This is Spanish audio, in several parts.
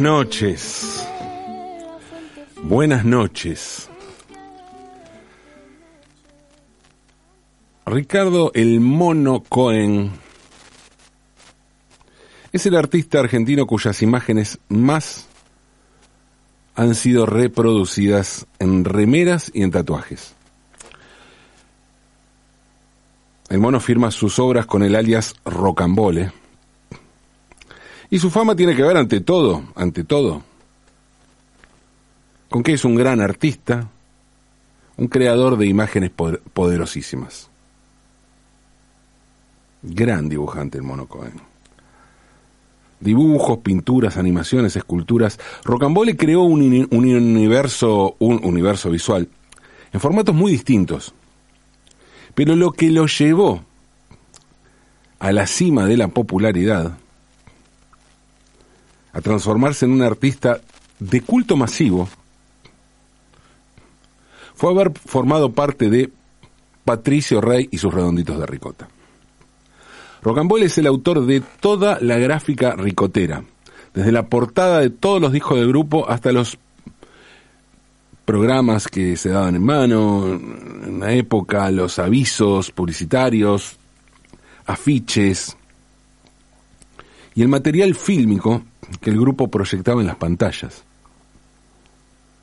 Buenas noches. Buenas noches. Ricardo el Mono Cohen es el artista argentino cuyas imágenes más han sido reproducidas en remeras y en tatuajes. El mono firma sus obras con el alias Rocambole. Y su fama tiene que ver ante todo, ante todo, con que es un gran artista, un creador de imágenes poderosísimas. Gran dibujante el mono Cohen dibujos, pinturas, animaciones, esculturas. Rocambole creó un, universo, un universo visual en formatos muy distintos. Pero lo que lo llevó a la cima de la popularidad, a transformarse en un artista de culto masivo, fue haber formado parte de Patricio Rey y sus redonditos de ricota. Rocambole es el autor de toda la gráfica ricotera, desde la portada de todos los discos del grupo hasta los programas que se daban en mano, en la época, los avisos publicitarios, afiches y el material fílmico que el grupo proyectaba en las pantallas.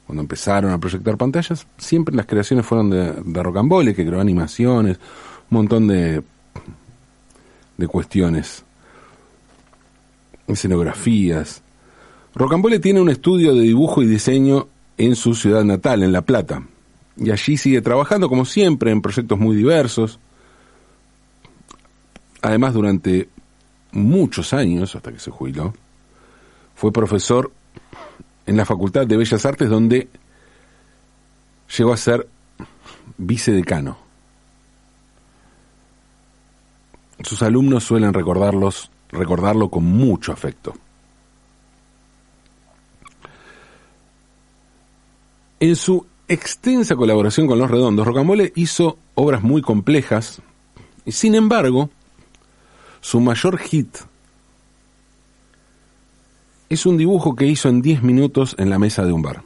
Cuando empezaron a proyectar pantallas, siempre las creaciones fueron de, de Rocambole, que creó animaciones, un montón de de cuestiones, escenografías. Rocambole tiene un estudio de dibujo y diseño en su ciudad natal, en La Plata, y allí sigue trabajando como siempre en proyectos muy diversos. Además, durante muchos años, hasta que se jubiló, fue profesor en la Facultad de Bellas Artes donde llegó a ser vicedecano. Sus alumnos suelen recordarlos, recordarlo con mucho afecto. En su extensa colaboración con Los Redondos, Rocamole hizo obras muy complejas y sin embargo, su mayor hit es un dibujo que hizo en 10 minutos en la mesa de un bar.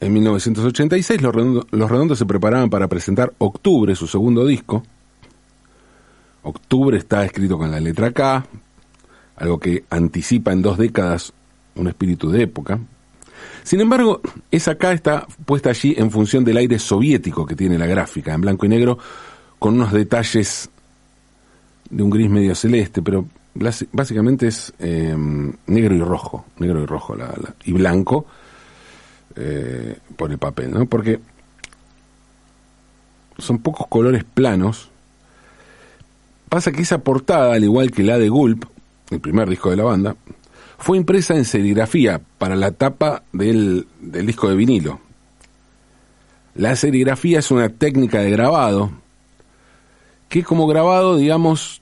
En 1986 los redondos, se preparaban para presentar Octubre, su segundo disco. Octubre está escrito con la letra K, algo que anticipa en dos décadas un espíritu de época. Sin embargo, esa K está puesta allí en función del aire soviético que tiene la gráfica, en blanco y negro, con unos detalles de un gris medio celeste, pero básicamente es eh, negro y rojo, negro y rojo y blanco eh, por el papel, ¿no? Porque son pocos colores planos. Pasa que esa portada, al igual que la de Gulp, el primer disco de la banda, fue impresa en serigrafía para la tapa del, del disco de vinilo. La serigrafía es una técnica de grabado que como grabado, digamos,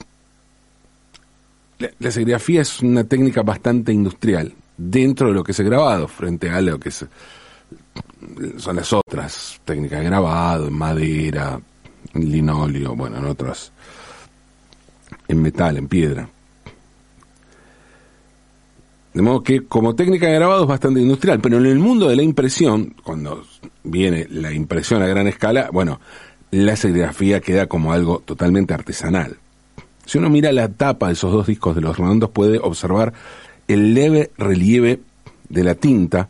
la, la, serigrafía es una técnica bastante industrial dentro de lo que es grabado frente a lo que es son las otras técnicas de grabado, en madera, en linóleo, bueno, en otras, en metal, en piedra. De modo que como técnica de grabado es bastante industrial, pero en el mundo de la impresión, cuando viene la impresión a gran escala, bueno, la serigrafía queda como algo totalmente artesanal. Si uno mira la tapa de esos dos discos de los redondos puede observar el leve relieve de la tinta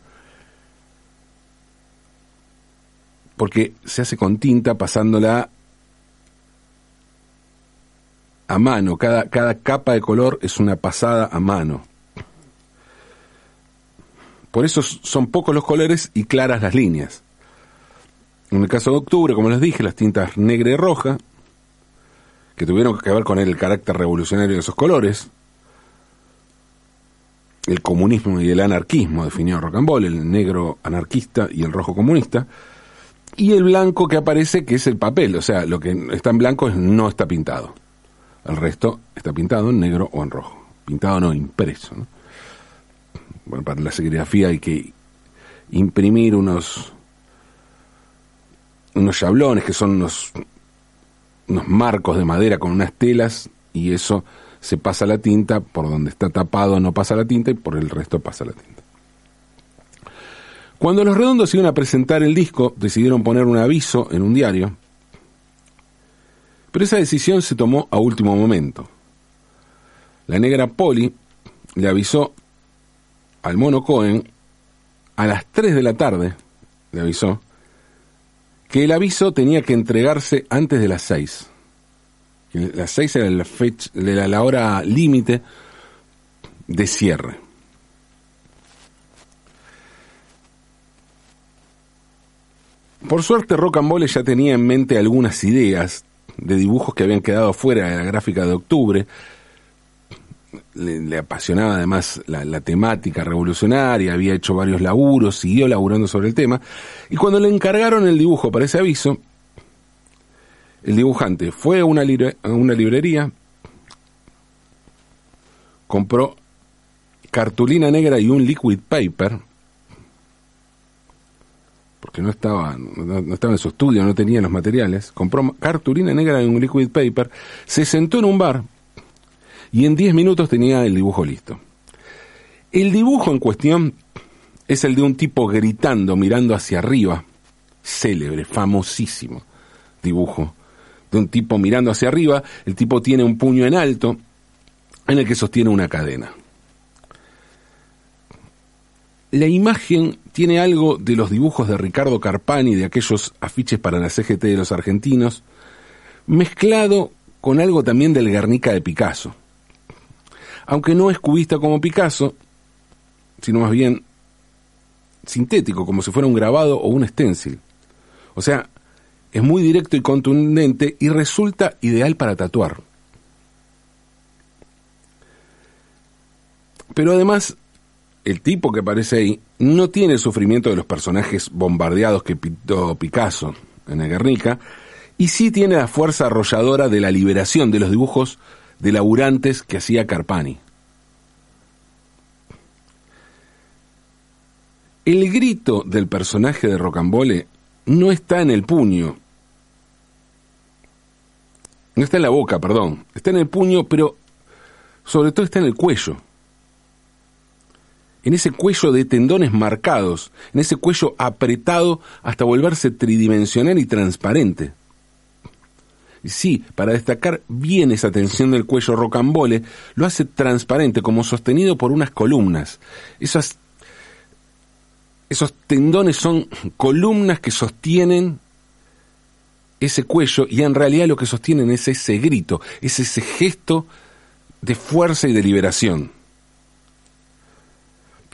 porque se hace con tinta pasándola a mano, cada, cada capa de color es una pasada a mano. Por eso son pocos los colores y claras las líneas. En el caso de octubre, como les dije, las tintas negra y roja, que tuvieron que ver con el carácter revolucionario de esos colores, el comunismo y el anarquismo, definió Rocambole, el negro anarquista y el rojo comunista, y el blanco que aparece, que es el papel, o sea, lo que está en blanco no está pintado. El resto está pintado en negro o en rojo. Pintado no, impreso. Bueno, para la serigrafía hay que imprimir unos unos chablones que son unos unos marcos de madera con unas telas y eso se pasa la tinta, por donde está tapado no pasa la tinta y por el resto pasa la tinta. Cuando los redondos iban a presentar el disco, decidieron poner un aviso en un diario, pero esa decisión se tomó a último momento. La negra Polly le avisó al mono Cohen a las 3 de la tarde, le avisó, que el aviso tenía que entregarse antes de las 6. Las 6 era la, fecha, hora límite de cierre. Por suerte, Rocambole ya tenía en mente algunas ideas de dibujos que habían quedado fuera de la gráfica de octubre, le, apasionaba además la, temática revolucionaria, había hecho varios laburos, siguió laburando sobre el tema, y cuando le encargaron el dibujo para ese aviso, el dibujante fue a una, librería, compró cartulina negra y un liquid paper, porque no estaba, no, estaba en su estudio, no tenía los materiales, compró cartulina negra y un liquid paper, se sentó en un bar, y en 10 minutos tenía el dibujo listo. El dibujo en cuestión es el de un tipo gritando, mirando hacia arriba, célebre, famosísimo dibujo, de un tipo mirando hacia arriba, el tipo tiene un puño en alto en el que sostiene una cadena. La imagen tiene algo de los dibujos de Ricardo Carpani, de aquellos afiches para la CGT de los argentinos, mezclado con algo también del Guernica de Picasso aunque no es cubista como Picasso, sino más bien sintético, como si fuera un grabado o un stencil. O sea, es muy directo y contundente y resulta ideal para tatuar. Pero además, el tipo que aparece ahí no tiene el sufrimiento de los personajes bombardeados que pintó Picasso en el Guernica, y sí tiene la fuerza arrolladora de la liberación de los dibujos de laburantes que hacía Carpani. El grito del personaje de Rocambole no está en el puño. No está en la boca, perdón. Está en el puño, pero sobre todo está en el cuello. En ese cuello de tendones marcados, en ese cuello apretado hasta volverse tridimensional y transparente. Sí, para destacar bien esa tensión del cuello rocambole, lo hace transparente, como sostenido por unas columnas. Esas, esos tendones son columnas que sostienen ese cuello y en realidad lo que sostienen es ese grito, es ese gesto de fuerza y de liberación.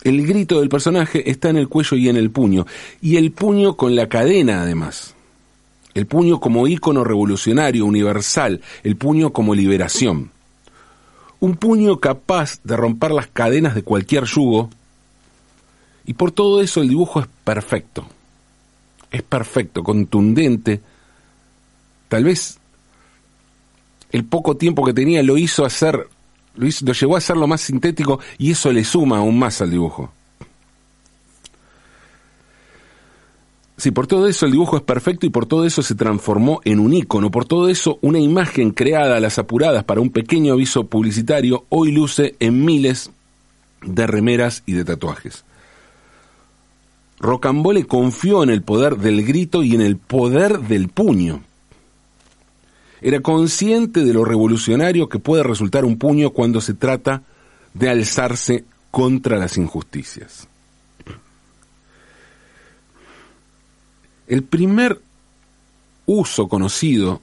El grito del personaje está en el cuello y en el puño, y el puño con la cadena además el puño como ícono revolucionario, universal, el puño como liberación. Un puño capaz de romper las cadenas de cualquier yugo, y por todo eso el dibujo es perfecto. Es perfecto, contundente. Tal vez el poco tiempo que tenía lo hizo hacer, lo, lo llevó a hacer lo más sintético y eso le suma aún más al dibujo. Sí, por todo eso el dibujo es perfecto y por todo eso se transformó en un ícono, por todo eso una imagen creada a las apuradas para un pequeño aviso publicitario hoy luce en miles de remeras y de tatuajes. Rocambole confió en el poder del grito y en el poder del puño. Era consciente de lo revolucionario que puede resultar un puño cuando se trata de alzarse contra las injusticias. El primer uso conocido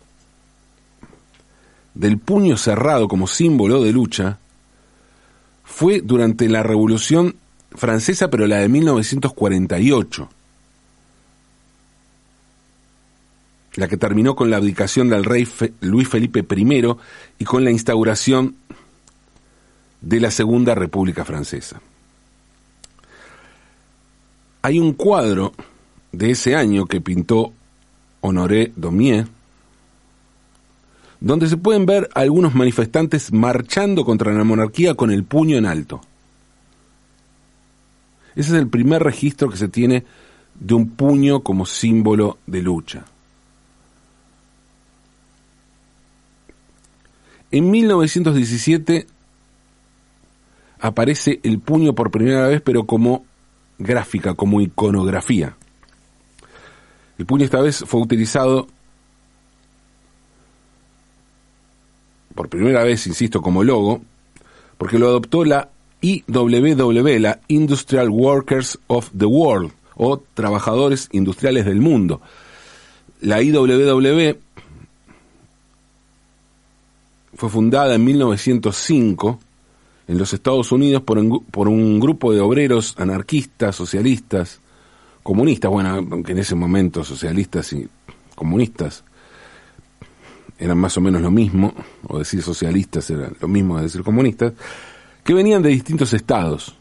del puño cerrado como símbolo de lucha fue durante la Revolución Francesa, pero la de 1948, la que terminó con la abdicación del rey Luis Felipe I y con la instauración de la Segunda República Francesa. Hay un cuadro de ese año que pintó Honoré Daumier, donde se pueden ver algunos manifestantes marchando contra la monarquía con el puño en alto. Ese es el primer registro que se tiene de un puño como símbolo de lucha. En 1917 aparece el puño por primera vez, pero como gráfica, como iconografía. El puño esta vez fue utilizado por primera vez, insisto, como logo, porque lo adoptó la IWW, la Industrial Workers of the World, o Trabajadores Industriales del Mundo. La IWW fue fundada en 1905 en los Estados Unidos por un, por un grupo de obreros anarquistas, socialistas, comunistas, bueno, aunque en ese momento socialistas y comunistas eran más o menos lo mismo, o decir socialistas era lo mismo de decir comunistas, que venían de distintos estados.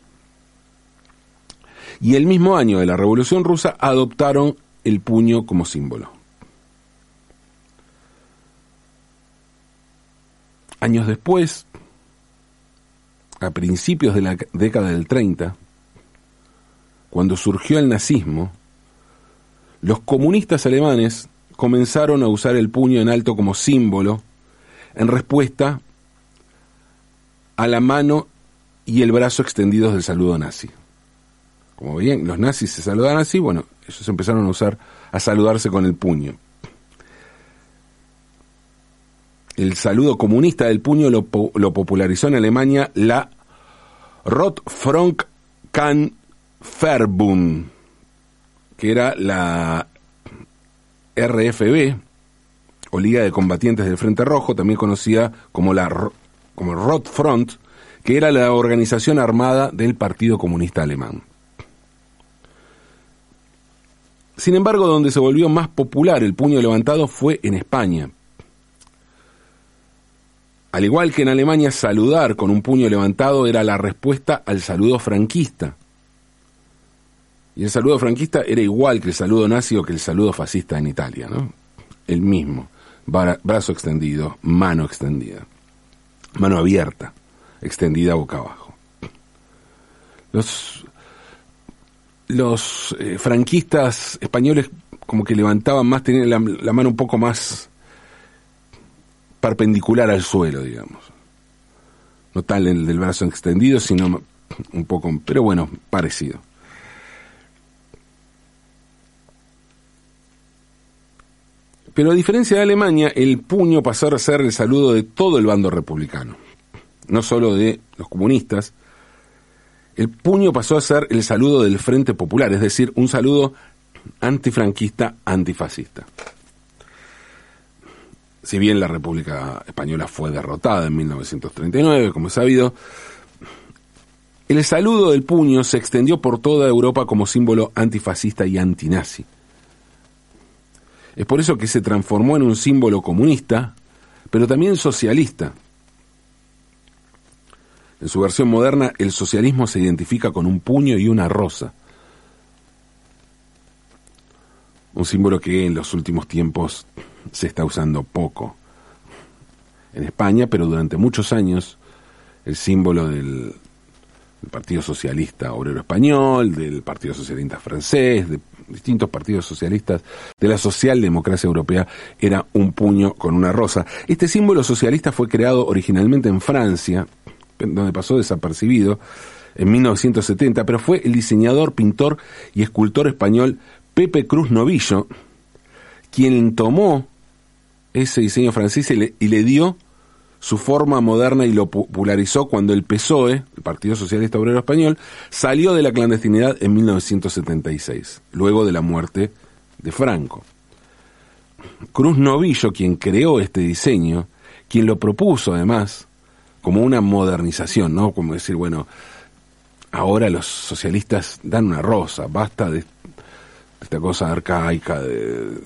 Y el mismo año de la Revolución Rusa adoptaron el puño como símbolo. Años después, a principios de la década del 30, cuando surgió el nazismo, los comunistas alemanes comenzaron a usar el puño en alto como símbolo en respuesta a la mano y el brazo extendidos del saludo nazi. Como veían, los nazis se saludaban así, bueno, ellos empezaron a usar, a saludarse con el puño. El saludo comunista del puño lo, popularizó en Alemania la Rotfront Kann Verbund, que era la RFB, o Liga de Combatientes del Frente Rojo, también conocida como la como Rotfront, que era la organización armada del Partido Comunista Alemán. Sin embargo, donde se volvió más popular el puño levantado fue en España. Al igual que en Alemania, saludar con un puño levantado era la respuesta al saludo franquista. Y el saludo franquista era igual que el saludo nazi o que el saludo fascista en Italia, ¿no? El mismo. brazo extendido, mano extendida. Mano abierta, extendida boca abajo. Los, eh, franquistas españoles como que levantaban más, tenían la, mano un poco más perpendicular al suelo, digamos. No tal el del brazo extendido, sino un poco, pero bueno, parecido. Pero a diferencia de Alemania, el puño pasó a ser el saludo de todo el bando republicano, no solo de los comunistas. El puño pasó a ser el saludo del Frente Popular, es decir, un saludo antifranquista, antifascista. Si bien la República Española fue derrotada en 1939, como es sabido, el saludo del puño se extendió por toda Europa como símbolo antifascista y antinazi. Es por eso que se transformó en un símbolo comunista, pero también socialista. En su versión moderna, el socialismo se identifica con un puño y una rosa. Un símbolo que en los últimos tiempos se está usando poco en España, pero durante muchos años el símbolo del, Partido Socialista Obrero Español, del Partido Socialista Francés, de distintos partidos socialistas de la socialdemocracia europea era un puño con una rosa. Este símbolo socialista fue creado originalmente en Francia, donde pasó desapercibido en 1970, pero fue el diseñador, pintor y escultor español Pepe Cruz Novillo quien tomó ese diseño francés y le, y le dio su forma moderna y lo popularizó cuando el PSOE, Partido Socialista Obrero Español, salió de la clandestinidad en 1976, luego de la muerte de Franco. Cruz Novillo, quien creó este diseño, quien lo propuso además como una modernización, ¿no? Como decir, bueno, ahora los socialistas dan una rosa, basta de esta cosa arcaica, de,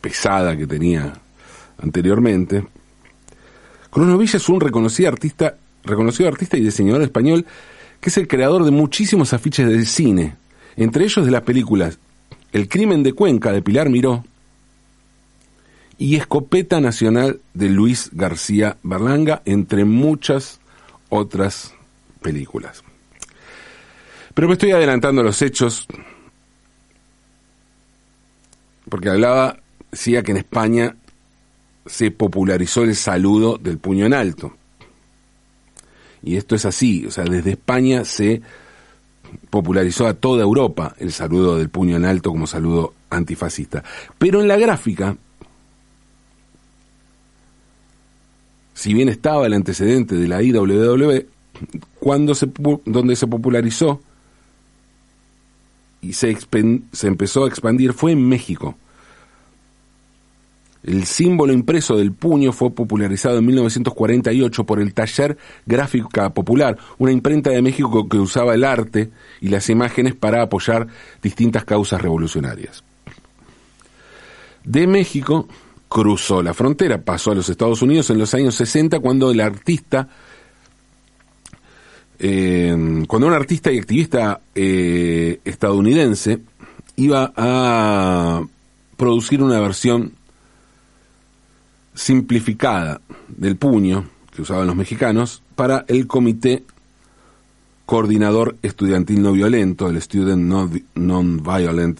pesada que tenía anteriormente. Cronovilla es un reconocido artista, reconocido artista y diseñador español que es el creador de muchísimos afiches del cine, entre ellos de las películas El crimen de Cuenca de Pilar Miró y Escopeta Nacional de Luis García Berlanga, entre muchas otras películas. Pero me estoy adelantando los hechos, porque hablaba, decía que en España se popularizó el saludo del puño en alto. Y esto es así, o sea, desde España se popularizó a toda Europa el saludo del puño en alto como saludo antifascista. Pero en la gráfica, si bien estaba el antecedente de la IWW, cuando se, donde se popularizó y se, se empezó a expandir fue en México. El símbolo impreso del puño fue popularizado en 1948 por el Taller Gráfica Popular, una imprenta de México que usaba el arte y las imágenes para apoyar distintas causas revolucionarias. De México cruzó la frontera, pasó a los Estados Unidos en los años 60 cuando el artista, eh, cuando un artista y activista eh, estadounidense iba a producir una versión simplificada del puño que usaban los mexicanos para el Comité Coordinador Estudiantil No Violento, el Student Non-Violent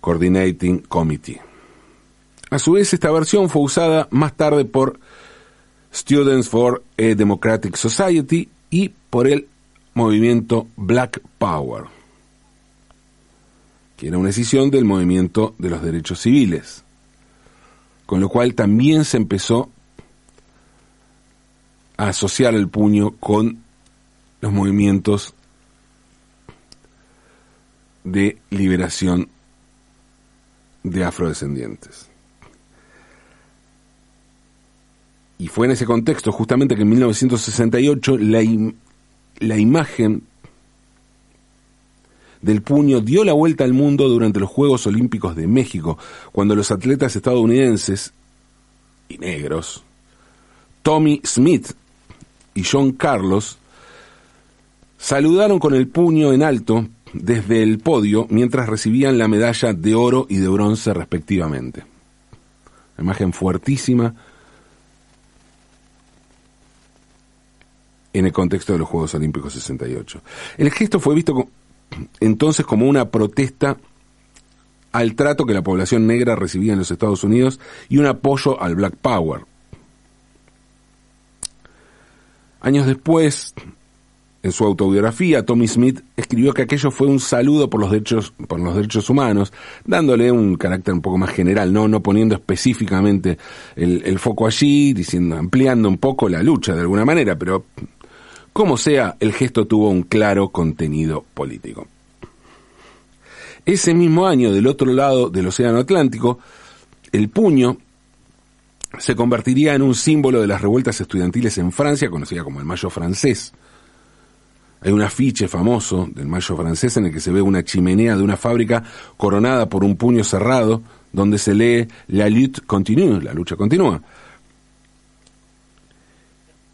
Coordinating Committee. A su vez, esta versión fue usada más tarde por Students for a Democratic Society y por el movimiento Black Power, que era una escisión del movimiento de los derechos civiles con lo cual también se empezó a asociar el puño con los movimientos de liberación de afrodescendientes. Y fue en ese contexto justamente que en 1968 la, la imagen del puño dio la vuelta al mundo durante los Juegos Olímpicos de México, cuando los atletas estadounidenses y negros, Tommy Smith y John Carlos, saludaron con el puño en alto desde el podio mientras recibían la medalla de oro y de bronce respectivamente. imagen fuertísima en el contexto de los Juegos Olímpicos 68. El gesto fue visto entonces como una protesta al trato que la población negra recibía en los Estados Unidos y un apoyo al Black Power. Años después, en su autobiografía, Tommy Smith escribió que aquello fue un saludo por los derechos, por los derechos humanos, dándole un carácter un poco más general, no, no poniendo específicamente el, el foco allí, diciendo, ampliando un poco la lucha de alguna manera, pero como sea, el gesto tuvo un claro contenido político. Ese mismo año, del otro lado del Océano Atlántico, el puño se convertiría en un símbolo de las revueltas estudiantiles en Francia, conocida como el Mayo francés. Hay un afiche famoso del Mayo francés en el que se ve una chimenea de una fábrica coronada por un puño cerrado, donde se lee La lutte continue, la lucha continúa.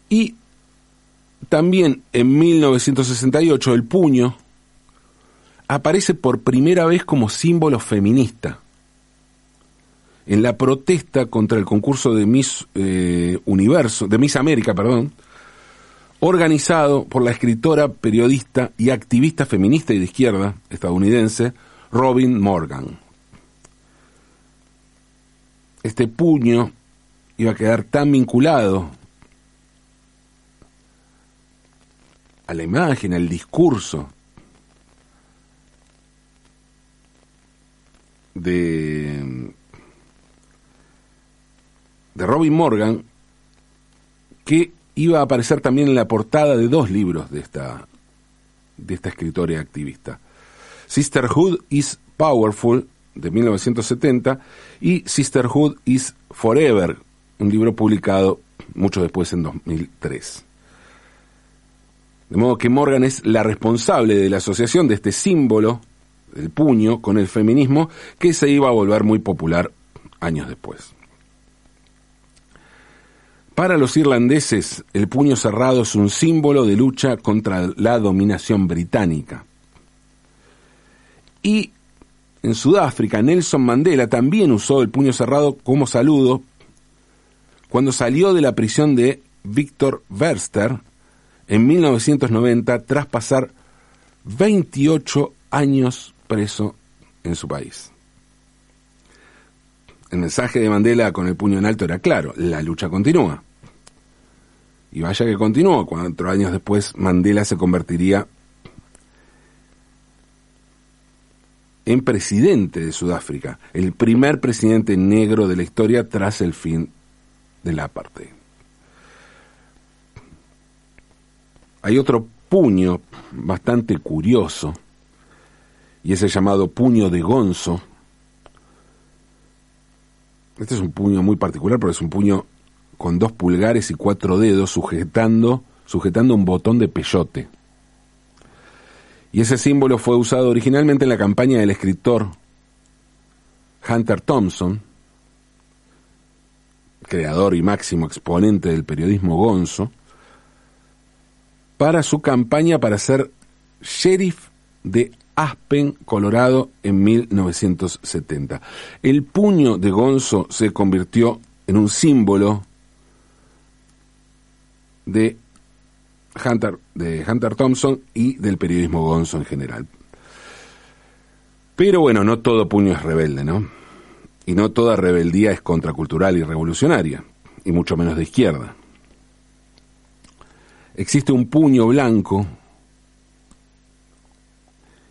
Y también en 1968 el puño aparece por primera vez como símbolo feminista en la protesta contra el concurso de Miss eh, Universo, de Miss América, perdón, organizado por la escritora, periodista y activista feminista y de izquierda estadounidense Robin Morgan. Este puño iba a quedar tan vinculado a la imagen, al discurso de, de Robin Morgan, que iba a aparecer también en la portada de dos libros de esta, de esta escritora activista. Sisterhood is Powerful, de 1970, y Sisterhood is Forever, un libro publicado mucho después en 2003. De modo que Morgan es la responsable de la asociación de este símbolo, el puño, con el feminismo, que se iba a volver muy popular años después. Para los irlandeses, el puño cerrado es un símbolo de lucha contra la dominación británica. Y en Sudáfrica, Nelson Mandela también usó el puño cerrado como saludo cuando salió de la prisión de Victor Verster en 1990 tras pasar 28 años preso en su país. El mensaje de Mandela con el puño en alto era claro, la lucha continúa. Y vaya que continuó, cuatro años después Mandela se convertiría en presidente de Sudáfrica, el primer presidente negro de la historia tras el fin del apartheid. Hay otro puño bastante curioso, y es el llamado puño de Gonzo. Este es un puño muy particular porque es un puño con dos pulgares y cuatro dedos sujetando, sujetando un botón de peyote. Y ese símbolo fue usado originalmente en la campaña del escritor Hunter Thompson, creador y máximo exponente del periodismo gonzo, para su campaña para ser sheriff de Aspen, Colorado, en 1970. El puño de Gonzo se convirtió en un símbolo de Hunter, de Hunter Thompson y del periodismo gonzo en general. Pero bueno, no todo puño es rebelde, ¿no? Y no toda rebeldía es contracultural y revolucionaria, y mucho menos de izquierda. Existe un puño blanco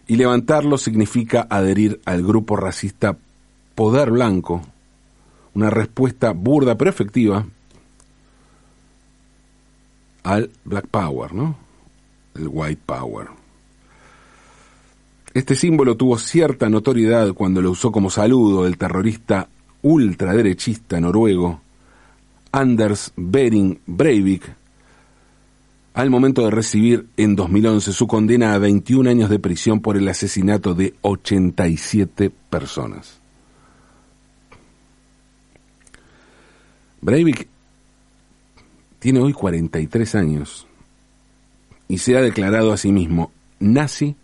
y levantarlo significa adherir al grupo racista Poder Blanco, una respuesta burda pero efectiva al Black Power, ¿no? El White Power. Este símbolo tuvo cierta notoriedad cuando lo usó como saludo el terrorista ultraderechista noruego Anders Behring Breivik al momento de recibir en 2011 su condena a 21 años de prisión por el asesinato de 87 personas. Breivik tiene hoy 43 años y se ha declarado a sí mismo nazi,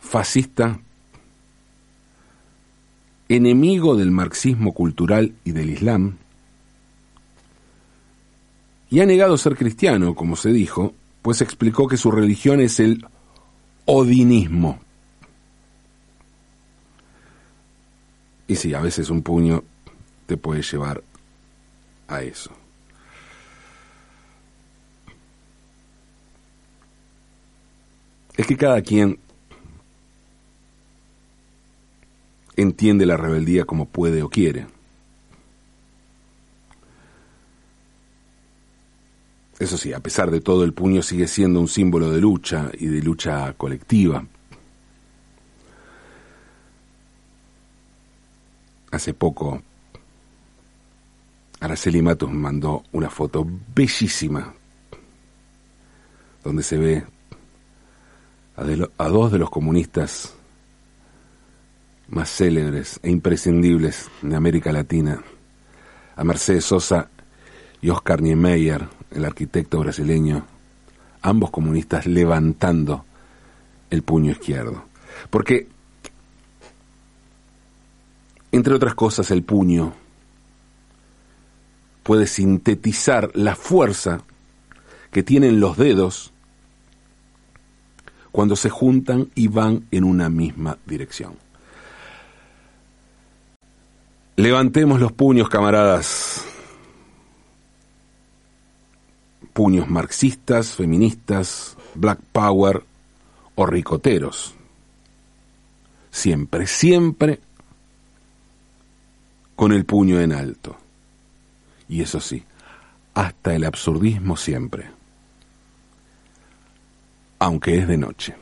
fascista, enemigo del marxismo cultural y del Islam, y ha negado ser cristiano, como se dijo, pues explicó que su religión es el odinismo. Y sí, a veces un puño te puede llevar a eso. es que cada quien entiende la rebeldía como puede o quiere. Eso sí, a pesar de todo, el puño sigue siendo un símbolo de lucha y de lucha colectiva. Hace poco, Araceli Matos mandó una foto bellísima donde se ve a, dos de los comunistas más célebres e imprescindibles de América Latina, a Mercedes Sosa y Oscar Niemeyer, el arquitecto brasileño, ambos comunistas levantando el puño izquierdo. Porque, entre otras cosas, el puño puede sintetizar la fuerza que tienen los dedos cuando se juntan y van en una misma dirección. Levantemos los puños, camaradas. Puños marxistas, feministas, black power o ricoteros. Siempre, siempre con el puño en alto. Y eso sí, hasta el absurdismo siempre aunque es de noche.